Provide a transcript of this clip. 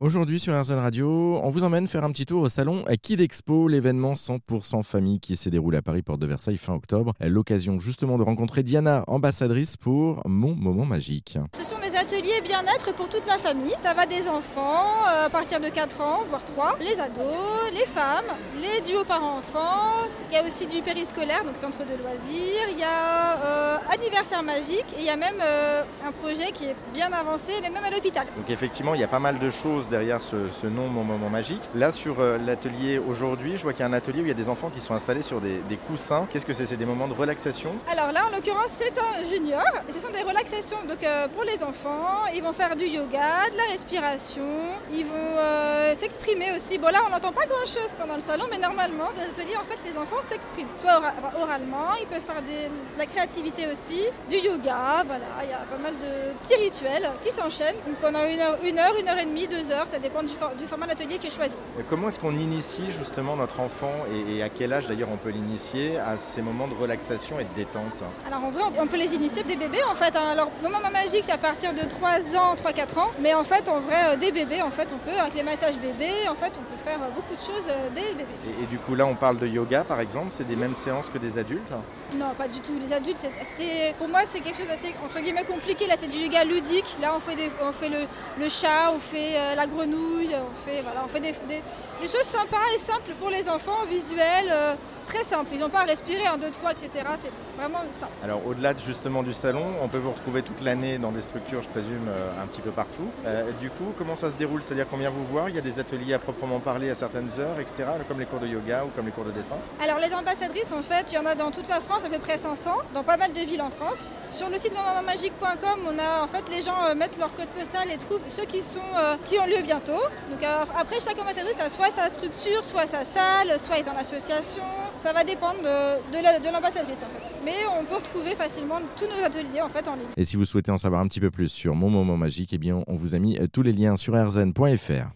Aujourd'hui sur RZN Radio, on vous emmène faire un petit tour au salon Kid Expo, l'événement 100% famille qui s'est déroulé à Paris, porte de Versailles fin octobre. L'occasion justement de rencontrer Diana, ambassadrice pour Mon Moment Magique. Ce sont des ateliers bien-être pour toute la famille. Ça va des enfants euh, à partir de 4 ans, voire 3, les ados, les femmes, les duos parents-enfants. Il y a aussi du périscolaire, donc centre de loisirs. Il y a euh, anniversaire magique et il y a même euh, un projet qui est bien avancé, mais même à l'hôpital. Donc effectivement, il y a pas mal de choses derrière ce, nom Mon Moment Magique. Là, sur euh, l'atelier aujourd'hui, je vois qu'il y a un atelier où il y a des enfants qui sont installés sur des, coussins. Qu'est-ce que c'est? C'est des moments de relaxation? Alors là, en l'occurrence, c'est un junior. Ce sont des relaxations donc, euh, pour les enfants. Ils vont faire du yoga, de la respiration. Ils vont euh, s'exprimer aussi. Bon, là, on n'entend pas grand-chose pendant le salon, mais normalement, dans l'atelier, en fait, les enfants s'expriment. Soit oralement, ils peuvent faire de la créativité aussi, du yoga. Voilà, il y a pas mal de petits rituels qui s'enchaînent pendant une heure, une heure, une heure et demie, deux heures ça dépend du, format d'atelier qui est choisi. comment est-ce qu'on initie justement notre enfant et, à quel âge d'ailleurs on peut l'initier à ces moments de relaxation et de détente? Alors en vrai, on peut les initier des bébés en fait. Hein. Alors le moment magique, c'est à partir de 3 ans, 3-4 ans. Mais en fait, en vrai, euh, des bébés, en fait, on peut, avec les massages bébés, en fait, on peut faire euh, beaucoup de choses euh, des bébés. Et, du coup, là, on parle de yoga par exemple, c'est des mêmes séances que des adultes? Non, pas du tout. Les adultes, c'est, pour moi, c'est quelque chose assez entre guillemets compliqué. Là, c'est du yoga ludique. Là, on fait, des, on fait le, le chat, on fait la grenouille, on fait, des, choses sympas et simples pour les enfants, visuels, euh, très simples. Ils n'ont pas à respirer un 2, 3, etc. C'est vraiment simple. Alors au-delà justement du salon, on peut vous retrouver toute l'année dans des structures, je présume, euh, un petit peu partout. Euh, du coup, comment ça se déroule? C'est-à-dire combien vous voir? Il y a des ateliers à proprement parler à certaines heures, etc., comme les cours de yoga ou comme les cours de dessin? Alors les ambassadrices, en fait, il y en a dans toute la France, à peu près 500, dans pas mal de villes en France. Sur le site mamamagique.com, on a en fait les gens mettent leur code postal et trouvent ceux qui sont qui ont lieu bientôt. Donc après, chaque ambassadrice a soit sa structure, soit sa salle, soit est en association. Ça va dépendre de, l'ambassadrice en fait. Mais on peut retrouver facilement tous nos ateliers en fait ligne. Et si vous souhaitez en savoir un petit peu plus sur Mon Moment Magique, eh bien on vous a mis tous les liens sur rzn.fr.